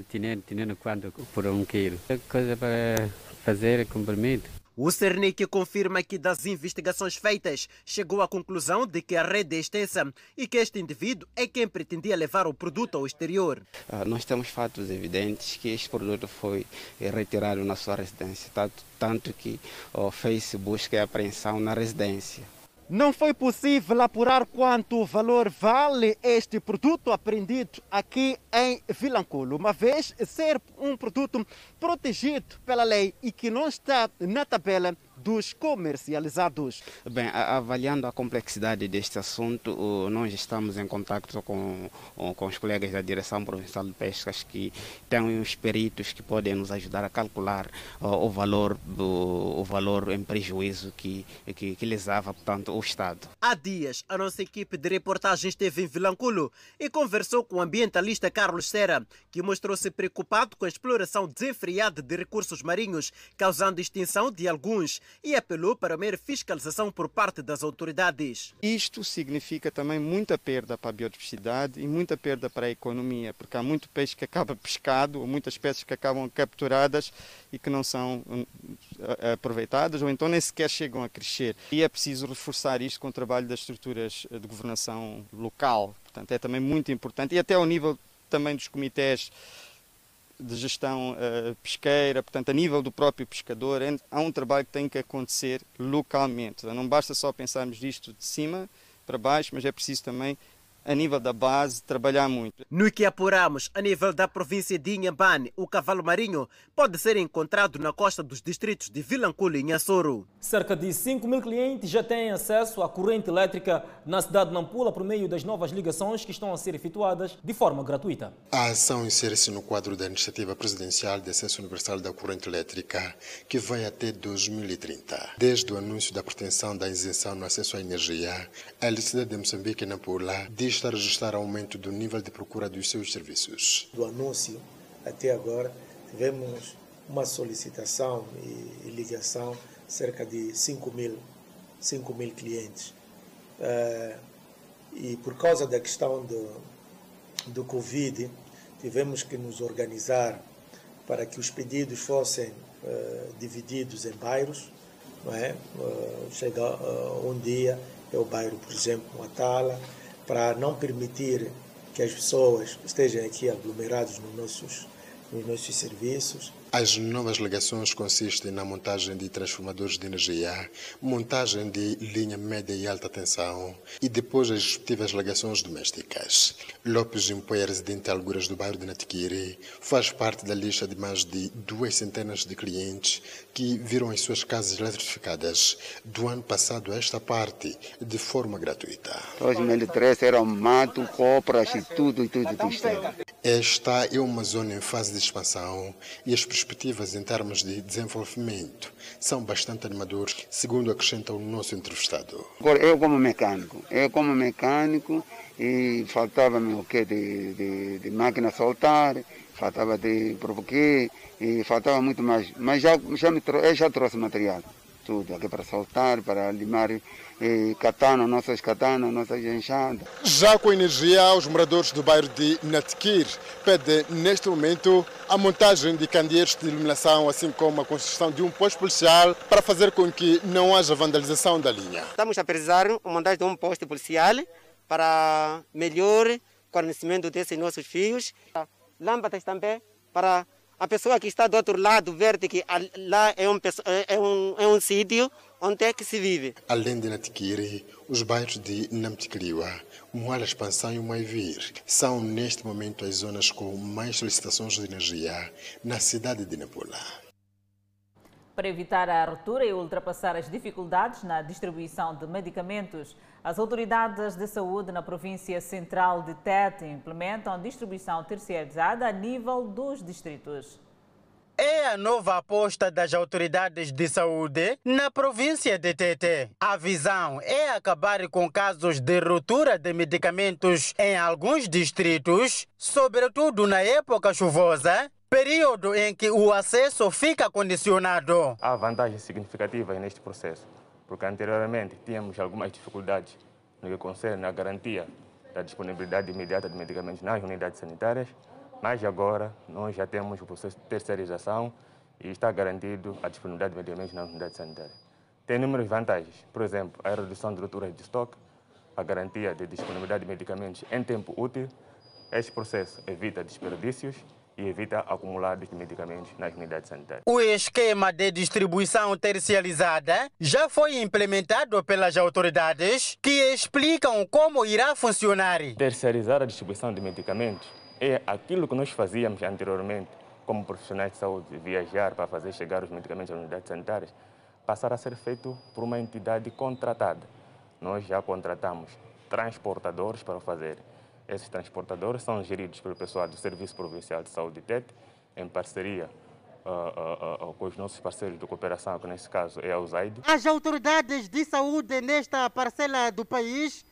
tinha, tinha quanto por um quilo. Coisa para fazer comprimido. O Cernic confirma que das investigações feitas chegou à conclusão de que a rede é extensa e que este indivíduo é quem pretendia levar o produto ao exterior. Ah, nós temos fatos evidentes que este produto foi retirado na sua residência, tanto, que oh, fez busca e apreensão na residência. Não foi possível apurar quanto valor vale este produto apreendido aqui em Vilanculo, uma vez ser um produto protegido pela lei e que não está na tabela dos comercializados. Bem, avaliando a complexidade deste assunto, nós estamos em contato com, com os colegas da Direção Provincial de Pescas que têm os peritos que podem nos ajudar a calcular o valor do o valor em prejuízo que, que, que lesava, portanto, o Estado. Há dias, a nossa equipe de reportagem esteve em Vilanculo e conversou com o ambientalista Carlos Serra, que mostrou-se preocupado com a exploração desenfreada de recursos marinhos, causando extinção de alguns e apelou para mera fiscalização por parte das autoridades. Isto significa também muita perda para a biodiversidade e muita perda para a economia, porque há muito peixe que acaba pescado, ou muitas espécies que acabam capturadas e que não são aproveitadas ou então nem sequer chegam a crescer. E é preciso reforçar isto com o trabalho das estruturas de governação local. Portanto, é também muito importante e até ao nível também dos comitês de gestão uh, pesqueira, portanto, a nível do próprio pescador, é, há um trabalho que tem que acontecer localmente. Não basta só pensarmos disto de cima para baixo, mas é preciso também a nível da base, trabalhar muito. No que apuramos, a nível da província de Inhambane, o cavalo marinho pode ser encontrado na costa dos distritos de Vilanculo e Nhassoro. Cerca de 5 mil clientes já têm acesso à corrente elétrica na cidade de Nampula por meio das novas ligações que estão a ser efetuadas de forma gratuita. A ação insere-se no quadro da Iniciativa Presidencial de Acesso Universal da Corrente Elétrica, que vai até 2030. Desde o anúncio da pretensão da isenção no acesso à energia, a Eletricidade de Moçambique e Nampula diz estar a registrar aumento do nível de procura dos seus serviços. Do anúncio até agora, tivemos uma solicitação e ligação cerca de 5 mil, 5 mil clientes. Uh, e por causa da questão do, do Covid, tivemos que nos organizar para que os pedidos fossem uh, divididos em bairros. Não é? Uh, chega um dia, é o bairro, por exemplo, Matala, para não permitir que as pessoas estejam aqui aglomeradas nos nossos, nos nossos serviços. As novas ligações consistem na montagem de transformadores de energia, montagem de linha média e alta tensão e depois as respectivas ligações domésticas. Lopes Impoia, residente de Alguras do bairro de Natiquiri, faz parte da lista de mais de duas centenas de clientes que viram as suas casas eletrificadas do ano passado a esta parte de forma gratuita. 2013 era mato, copras e tudo, tudo, tudo. Esta é uma zona em fase de expansão e as perspectivas em termos de desenvolvimento são bastante animadoras, segundo acrescenta o nosso entrevistado. Agora, eu como mecânico, eu como mecânico, e faltava-me o quê? De, de, de máquina soltar, faltava de provoquei, e faltava muito mais. Mas já, já, me, eu já trouxe material tudo aqui para soltar, para limar eh, katana, nossas katanas, nossas enxadas. Já com energia, os moradores do bairro de Natquir pedem neste momento a montagem de candeeiros de iluminação, assim como a construção de um posto policial para fazer com que não haja vandalização da linha. Estamos a precisar de montagem de um posto policial para melhor conhecimento desses nossos fios. Lâmpadas também para a pessoa que está do outro lado ver que lá é um, é um, é um sítio onde é que se vive. Além de Natiquiri, os bairros de Namtikriwa, Moala Expansão e Maivir são neste momento as zonas com mais solicitações de energia na cidade de Nampula. Para evitar a ruptura e ultrapassar as dificuldades na distribuição de medicamentos, as autoridades de saúde na província central de Tete implementam a distribuição terceirizada a nível dos distritos. É a nova aposta das autoridades de saúde na província de Tete. A visão é acabar com casos de ruptura de medicamentos em alguns distritos, sobretudo na época chuvosa, período em que o acesso fica condicionado. Há vantagens significativas neste processo porque anteriormente tínhamos algumas dificuldades no que concerne a garantia da disponibilidade imediata de medicamentos nas unidades sanitárias, mas agora nós já temos o processo de terceirização e está garantido a disponibilidade de medicamentos nas unidades sanitárias. Tem inúmeras vantagens, por exemplo, a redução de rupturas de estoque, a garantia de disponibilidade de medicamentos em tempo útil. Este processo evita desperdícios e evita acumulados de medicamentos nas unidades sanitárias. O esquema de distribuição terciarizada já foi implementado pelas autoridades que explicam como irá funcionar. Terciarizar a distribuição de medicamentos é aquilo que nós fazíamos anteriormente como profissionais de saúde, viajar para fazer chegar os medicamentos às unidades sanitárias, passar a ser feito por uma entidade contratada. Nós já contratamos transportadores para fazer esses transportadores são geridos pelo pessoal do Serviço Provincial de Saúde TET, em parceria uh, uh, uh, com os nossos parceiros de cooperação, que nesse caso é a USAID. As autoridades de saúde nesta parcela do país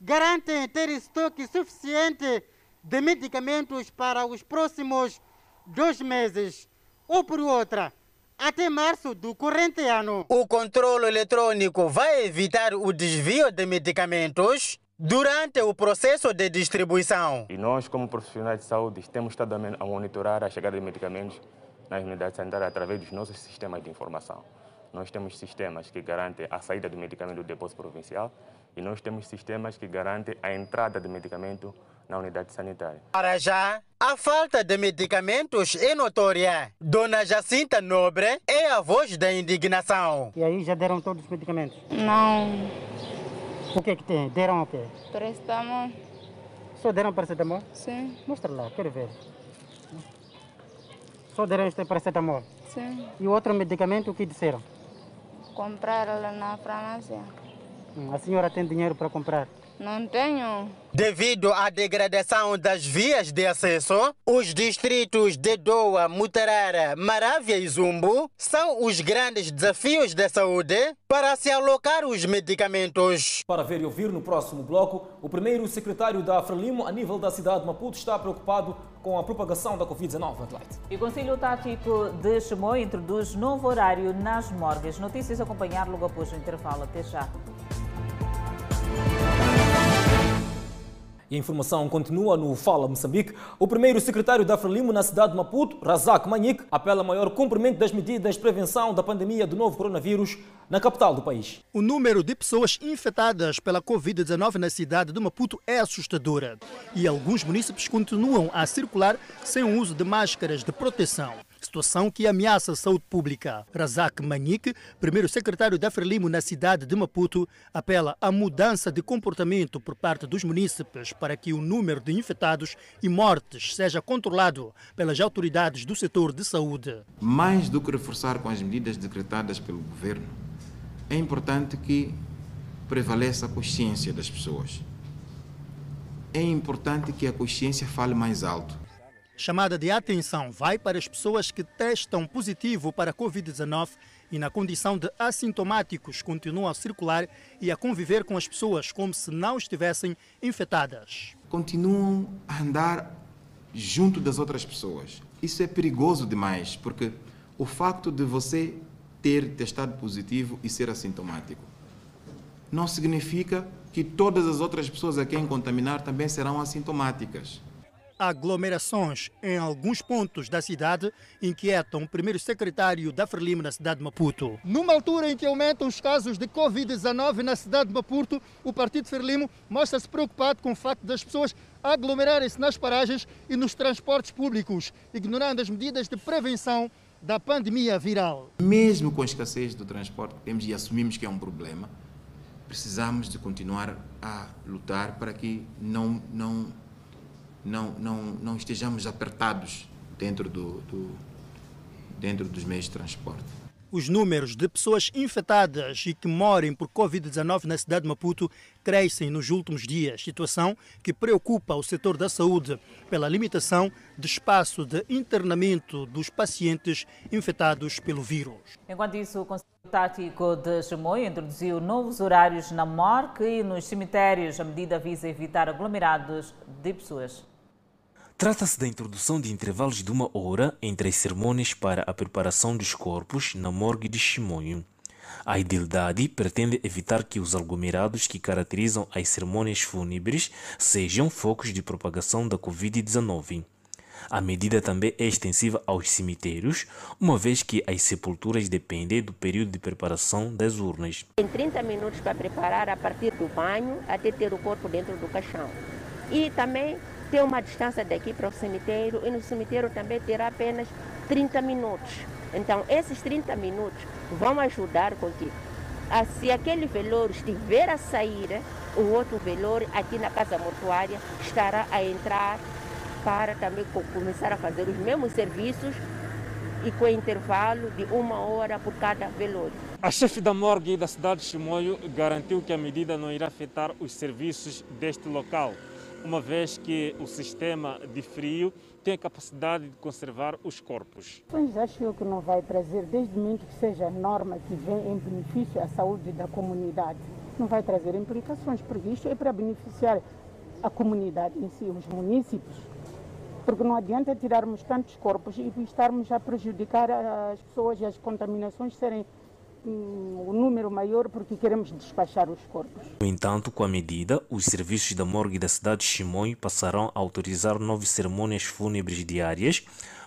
garantem ter estoque suficiente de medicamentos para os próximos dois meses, ou por outra, até março do corrente ano. O controle eletrônico vai evitar o desvio de medicamentos? Durante o processo de distribuição. E nós, como profissionais de saúde, temos estado a monitorar a chegada de medicamentos nas unidades sanitárias através dos nossos sistemas de informação. Nós temos sistemas que garantem a saída do medicamento do depósito provincial e nós temos sistemas que garantem a entrada de medicamento na unidade sanitária. Para já, a falta de medicamentos é notória. Dona Jacinta Nobre é a voz da indignação. E aí já deram todos os medicamentos? Não. O que que tem? Deram o quê? Prestamos Só deram paracetamol? Sim. Mostra lá, quero ver. Só deram este paracetamol? Sim. E o outro medicamento, o que disseram? Comprar lá na farmácia. Hum, A senhora tem dinheiro para comprar? Não tenho. Devido à degradação das vias de acesso, os distritos de Doa, Mutarara, Marávia e Zumbo são os grandes desafios da saúde para se alocar os medicamentos. Para ver e ouvir no próximo bloco, o primeiro secretário da Frelimo a nível da cidade de Maputo está preocupado com a propagação da Covid-19. Adelaide. E o Conselho Tático de Chimoio introduz novo horário nas morgues. Notícias a acompanhar logo após o intervalo. Até já. E a informação continua no Fala Moçambique. O primeiro secretário da Frelimo na cidade de Maputo, Razak Manique, apela a maior cumprimento das medidas de prevenção da pandemia do novo coronavírus na capital do país. O número de pessoas infectadas pela Covid-19 na cidade de Maputo é assustadora e alguns municípios continuam a circular sem o uso de máscaras de proteção. Situação que ameaça a saúde pública. Razak Manique, primeiro secretário da Frelimo na cidade de Maputo, apela à mudança de comportamento por parte dos munícipes para que o número de infectados e mortes seja controlado pelas autoridades do setor de saúde. Mais do que reforçar com as medidas decretadas pelo governo, é importante que prevaleça a consciência das pessoas. É importante que a consciência fale mais alto. Chamada de atenção vai para as pessoas que testam positivo para a Covid-19 e, na condição de assintomáticos, continuam a circular e a conviver com as pessoas como se não estivessem infectadas. Continuam a andar junto das outras pessoas. Isso é perigoso demais, porque o facto de você ter testado positivo e ser assintomático não significa que todas as outras pessoas a quem contaminar também serão assintomáticas. Aglomerações em alguns pontos da cidade inquietam o primeiro secretário da Frelimo na cidade de Maputo. Numa altura em que aumentam os casos de Covid-19 na cidade de Maputo, o Partido Frelimo mostra-se preocupado com o facto das pessoas aglomerarem-se nas paragens e nos transportes públicos, ignorando as medidas de prevenção da pandemia viral. Mesmo com a escassez do transporte que temos e assumimos que é um problema, precisamos de continuar a lutar para que não, não, não, não, não estejamos apertados dentro, do, do, dentro dos meios de transporte. Os números de pessoas infectadas e que morrem por Covid-19 na cidade de Maputo crescem nos últimos dias, situação que preocupa o setor da saúde pela limitação de espaço de internamento dos pacientes infectados pelo vírus. Enquanto isso, o Conselho Tático de Chimoio introduziu novos horários na morgue e nos cemitérios. A medida visa evitar aglomerados de pessoas. Trata-se da introdução de intervalos de uma hora entre as cerimônias para a preparação dos corpos na morgue de Chimoio. A idilidade pretende evitar que os aglomerados que caracterizam as cerimônias fúnebres sejam focos de propagação da Covid-19. A medida também é extensiva aos cemitérios, uma vez que as sepulturas dependem do período de preparação das urnas. Tem 30 minutos para preparar a partir do banho até ter o corpo dentro do caixão. E também tem uma distância daqui para o cemitério e no cemitério também terá apenas 30 minutos. Então, esses 30 minutos vão ajudar com que, ah, se aquele velório estiver a sair, o outro velório aqui na casa mortuária estará a entrar para também co- começar a fazer os mesmos serviços e com intervalo de uma hora por cada velório. A chefe da morgue da cidade de Chimoio garantiu que a medida não irá afetar os serviços deste local, uma vez que o sistema de frio tem a capacidade de conservar os corpos. Pois acho eu que não vai trazer, desde o momento que seja norma que vem em benefício à saúde da comunidade, não vai trazer implicações, porque isto é para beneficiar a comunidade em si, os municípios. Porque não adianta tirarmos tantos corpos e estarmos a prejudicar as pessoas e as contaminações serem o número maior porque queremos despachar os corpos. No entanto, com a medida, os serviços da morgue da cidade de Chimoio passarão a autorizar nove cerimônias fúnebres diárias,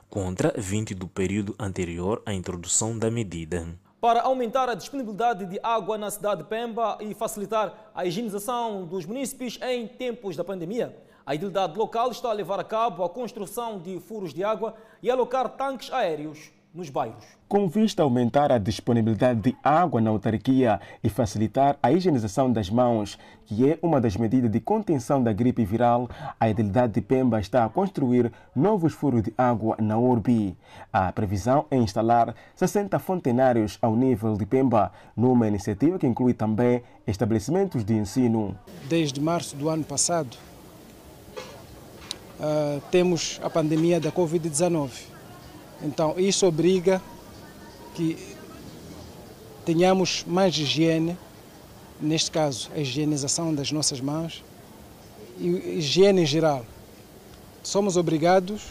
contra 20 do período anterior à introdução da medida. Para aumentar a disponibilidade de água na cidade de Pemba e facilitar a higienização dos munícipes em tempos da pandemia, a idilidade local está a levar a cabo a construção de furos de água e alocar tanques aéreos. Nos bairros. Com vista a aumentar a disponibilidade de água na autarquia e facilitar a higienização das mãos, que é uma das medidas de contenção da gripe viral, a Idilidade de Pemba está a construir novos furos de água na Urbi. A previsão é instalar 60 fontenários ao nível de Pemba, numa iniciativa que inclui também estabelecimentos de ensino. Desde março do ano passado, uh, temos a pandemia da Covid-19. Então, isso obriga que tenhamos mais higiene, neste caso, a higienização das nossas mãos e higiene em geral. Somos obrigados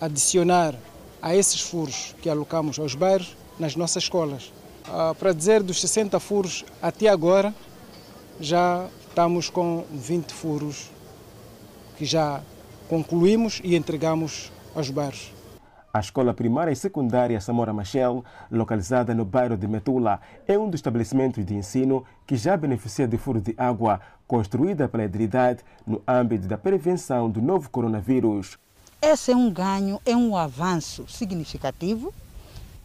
a adicionar a esses furos que alocamos aos bairros nas nossas escolas. Ah, para dizer dos 60 furos, até agora já estamos com 20 furos que já concluímos e entregamos aos bairros. A escola primária e secundária Samora Machel, localizada no bairro de Metula, é um dos estabelecimentos de ensino que já beneficia de furo de água construída pela Edilidade no âmbito da prevenção do novo coronavírus. Esse é um ganho, é um avanço significativo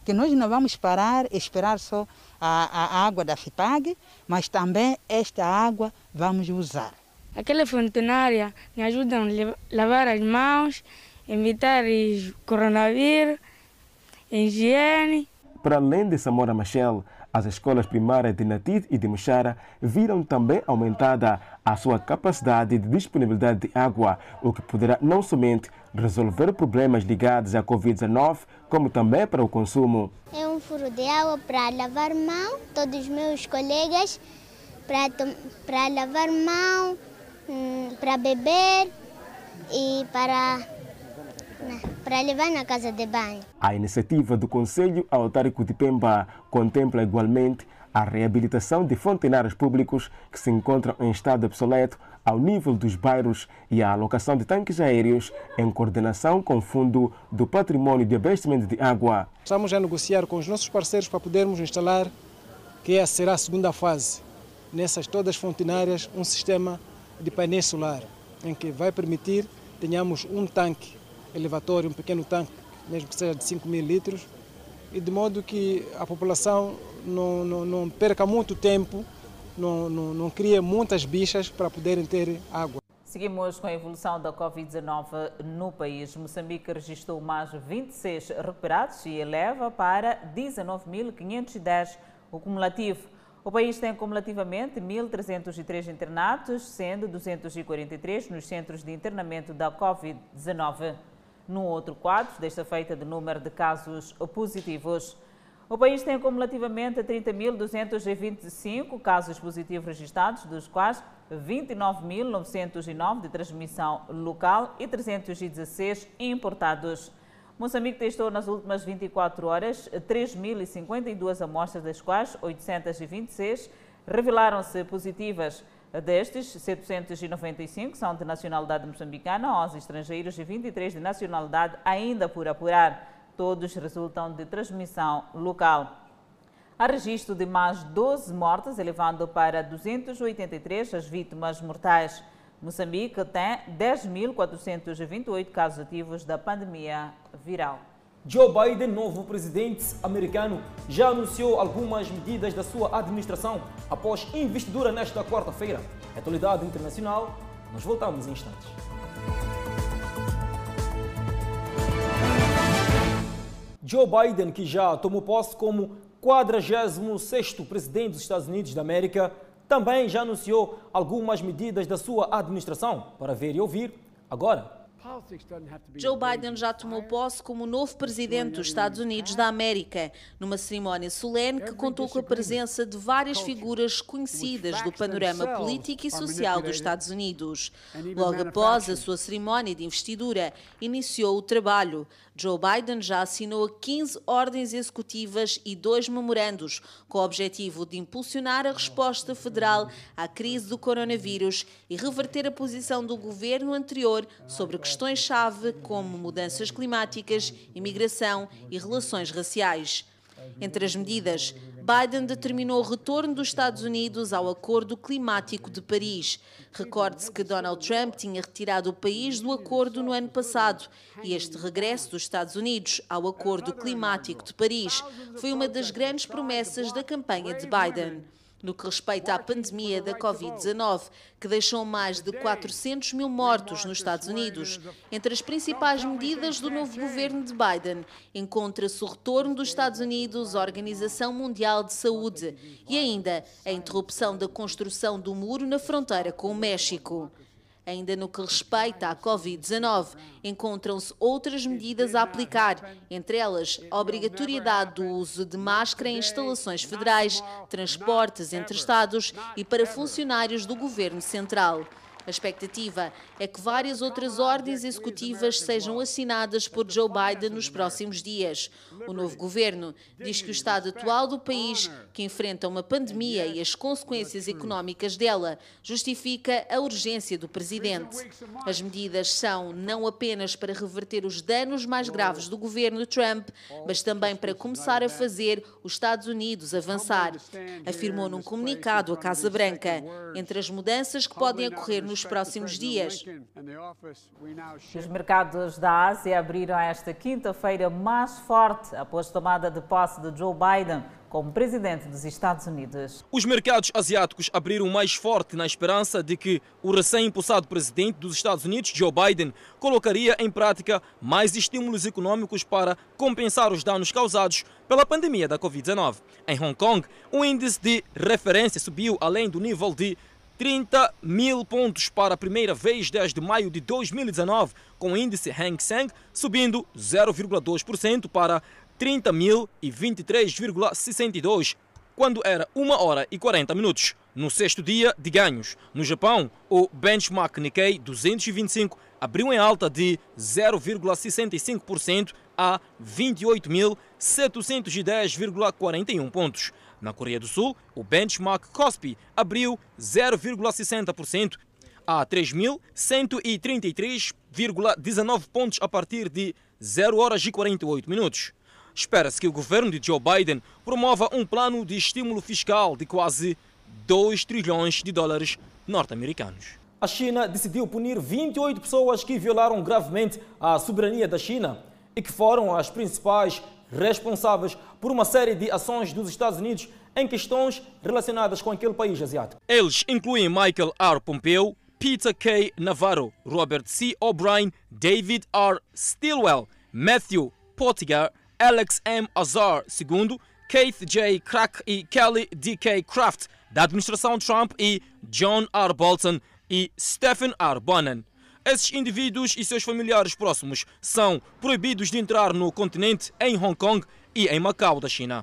que nós não vamos parar, esperar só a, a água da FIPAG, mas também esta água vamos usar. Aquela fontenária me ajuda a lavar as mãos, evitar o coronavírus, higiene. Para além de Samora Machel, as escolas primárias de Natid e de Muxara viram também aumentada a sua capacidade de disponibilidade de água, o que poderá não somente resolver problemas ligados à Covid-19, como também para o consumo. É um furo de água para lavar mão, todos os meus colegas, para, para lavar mão, hum, para beber e para para levar na casa de banho. A iniciativa do Conselho Autárquico de Pemba contempla igualmente a reabilitação de fontenários públicos que se encontram em estado obsoleto ao nível dos bairros e a alocação de tanques aéreos em coordenação com o Fundo do Patrimônio de Abastecimento de Água. Estamos a negociar com os nossos parceiros para podermos instalar, que será a segunda fase, nessas todas as fontenárias, um sistema de painel solar, em que vai permitir tenhamos um tanque elevatório, um pequeno tanque, mesmo que seja de 5 mil litros, e de modo que a população não, não, não perca muito tempo, não, não, não crie muitas bichas para poderem ter água. Seguimos com a evolução da Covid-19 no país. Moçambique registrou mais 26 recuperados e eleva para 19.510 o cumulativo. O país tem cumulativamente 1.303 internados, sendo 243 nos centros de internamento da Covid-19 no outro quadro, desta feita de número de casos positivos. O país tem acumulativamente 30.225 casos positivos registrados, dos quais 29.909 de transmissão local e 316 importados. Moçambique testou nas últimas 24 horas 3.052 amostras, das quais 826 revelaram-se positivas. Destes, 795 são de nacionalidade moçambicana, 11 estrangeiros e 23 de nacionalidade ainda por apurar. Todos resultam de transmissão local. Há registro de mais 12 mortes, elevando para 283 as vítimas mortais. Moçambique tem 10.428 casos ativos da pandemia viral. Joe Biden, novo presidente americano, já anunciou algumas medidas da sua administração após investidura nesta quarta-feira. Atualidade internacional, nós voltamos em instantes. Joe Biden, que já tomou posse como 46º presidente dos Estados Unidos da América, também já anunciou algumas medidas da sua administração. Para ver e ouvir, agora. Joe Biden já tomou posse como novo presidente dos Estados Unidos da América, numa cerimónia solene que contou com a presença de várias figuras conhecidas do panorama político e social dos Estados Unidos. Logo após a sua cerimónia de investidura, iniciou o trabalho. Joe Biden já assinou 15 ordens executivas e dois memorandos, com o objetivo de impulsionar a resposta federal à crise do coronavírus e reverter a posição do governo anterior sobre questões-chave como mudanças climáticas, imigração e relações raciais. Entre as medidas, Biden determinou o retorno dos Estados Unidos ao Acordo Climático de Paris. Recorde-se que Donald Trump tinha retirado o país do acordo no ano passado e este regresso dos Estados Unidos ao Acordo Climático de Paris foi uma das grandes promessas da campanha de Biden no que respeita à pandemia da Covid-19, que deixou mais de 400 mil mortos nos Estados Unidos. Entre as principais medidas do novo governo de Biden encontra-se o retorno dos Estados Unidos à Organização Mundial de Saúde e ainda a interrupção da construção do muro na fronteira com o México. Ainda no que respeita à Covid-19, encontram-se outras medidas a aplicar, entre elas a obrigatoriedade do uso de máscara em instalações federais, transportes entre Estados e para funcionários do governo central. A expectativa é que várias outras ordens executivas sejam assinadas por Joe Biden nos próximos dias. O novo governo diz que o estado atual do país, que enfrenta uma pandemia e as consequências económicas dela, justifica a urgência do presidente. As medidas são não apenas para reverter os danos mais graves do governo Trump, mas também para começar a fazer os Estados Unidos avançar, afirmou num comunicado a Casa Branca. Entre as mudanças que podem ocorrer nos próximos dias. Os mercados da Ásia abriram esta quinta-feira mais forte após a tomada de posse de Joe Biden como presidente dos Estados Unidos. Os mercados asiáticos abriram mais forte na esperança de que o recém-impulsado presidente dos Estados Unidos, Joe Biden, colocaria em prática mais estímulos econômicos para compensar os danos causados pela pandemia da Covid-19. Em Hong Kong, o índice de referência subiu além do nível de 30 mil pontos para a primeira vez desde maio de 2019, com o índice Hang Seng subindo 0,2% para 30.023,62, quando era 1 hora e 40 minutos. No sexto dia de ganhos, no Japão, o benchmark Nikkei 225 abriu em alta de 0,65% a 28.710,41 pontos. Na Coreia do Sul, o benchmark Kospi abriu 0,60% a 3.133,19 pontos a partir de 0 horas e 48 minutos. Espera-se que o governo de Joe Biden promova um plano de estímulo fiscal de quase 2 trilhões de dólares norte-americanos. A China decidiu punir 28 pessoas que violaram gravemente a soberania da China e que foram as principais responsáveis por uma série de ações dos Estados Unidos em questões relacionadas com aquele país asiático. Eles incluem Michael R. Pompeo, Peter K. Navarro, Robert C. O'Brien, David R. Stilwell, Matthew Pottinger, Alex M. Azar II, Keith J. Crack e Kelly D.K. Kraft, da administração Trump, e John R. Bolton e Stephen R. Bannon. Esses indivíduos e seus familiares próximos são proibidos de entrar no continente em Hong Kong e em Macau da China.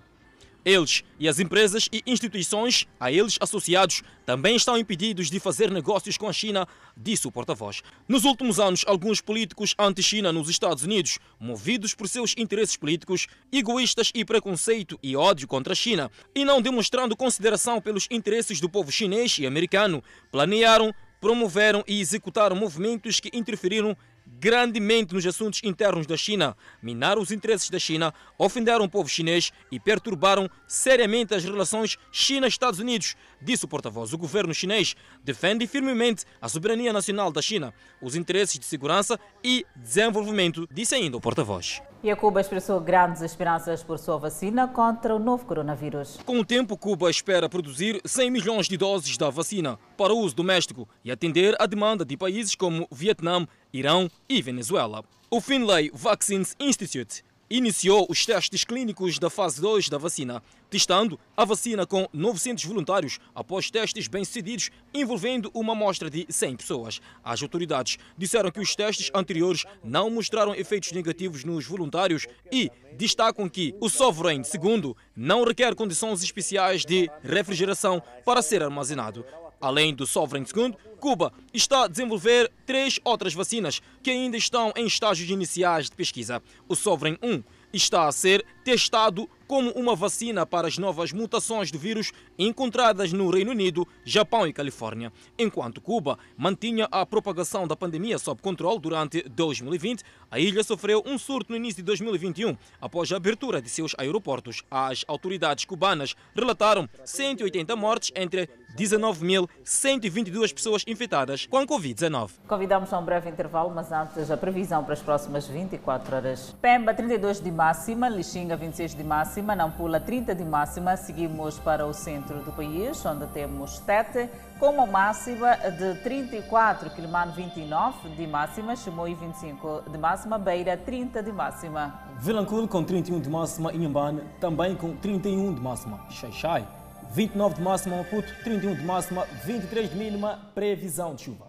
Eles e as empresas e instituições a eles associados também estão impedidos de fazer negócios com a China, disse o porta-voz. Nos últimos anos, alguns políticos anti-China nos Estados Unidos, movidos por seus interesses políticos, egoístas e preconceito e ódio contra a China, e não demonstrando consideração pelos interesses do povo chinês e americano, planearam, promoveram e executaram movimentos que interferiram grandemente nos assuntos internos da China, minaram os interesses da China, ofenderam o povo chinês e perturbaram seriamente as relações China-Estados Unidos, disse o porta-voz. O governo chinês defende firmemente a soberania nacional da China, os interesses de segurança e desenvolvimento, disse ainda o porta-voz. E a Cuba expressou grandes esperanças por sua vacina contra o novo coronavírus. Com o tempo, Cuba espera produzir 100 milhões de doses da vacina para uso doméstico e atender a demanda de países como Vietnã, Irão e Venezuela. O Finlay Vaccines Institute iniciou os testes clínicos da fase 2 da vacina, testando a vacina com 900 voluntários após testes bem-sucedidos envolvendo uma amostra de 100 pessoas. As autoridades disseram que os testes anteriores não mostraram efeitos negativos nos voluntários e destacam que o Sovereign II não requer condições especiais de refrigeração para ser armazenado. Além do Sovereign II, Cuba está a desenvolver três outras vacinas que ainda estão em estágios iniciais de pesquisa. O Sovereign 1 está a ser testado como uma vacina para as novas mutações do vírus encontradas no Reino Unido, Japão e Califórnia. Enquanto Cuba mantinha a propagação da pandemia sob controle durante 2020, a ilha sofreu um surto no início de 2021, após a abertura de seus aeroportos. As autoridades cubanas relataram 180 mortes entre 19.122 pessoas infectadas com a Covid-19. Convidamos a um breve intervalo, mas antes a previsão para as próximas 24 horas. Pemba, 32 de máxima, Lixinga, 26 de máxima, Nampula, 30 de máxima. Seguimos para o centro do país, onde temos Tete, com uma máxima de 34, Quilimano, 29 de máxima, Chimoio, 25 de máxima, Beira, 30 de máxima. Vilanculo com 31 de máxima, Inhambane também com 31 de máxima, Xaixai 29 de máxima Maputo, 31 de máxima, 23 de mínima, previsão de chuva.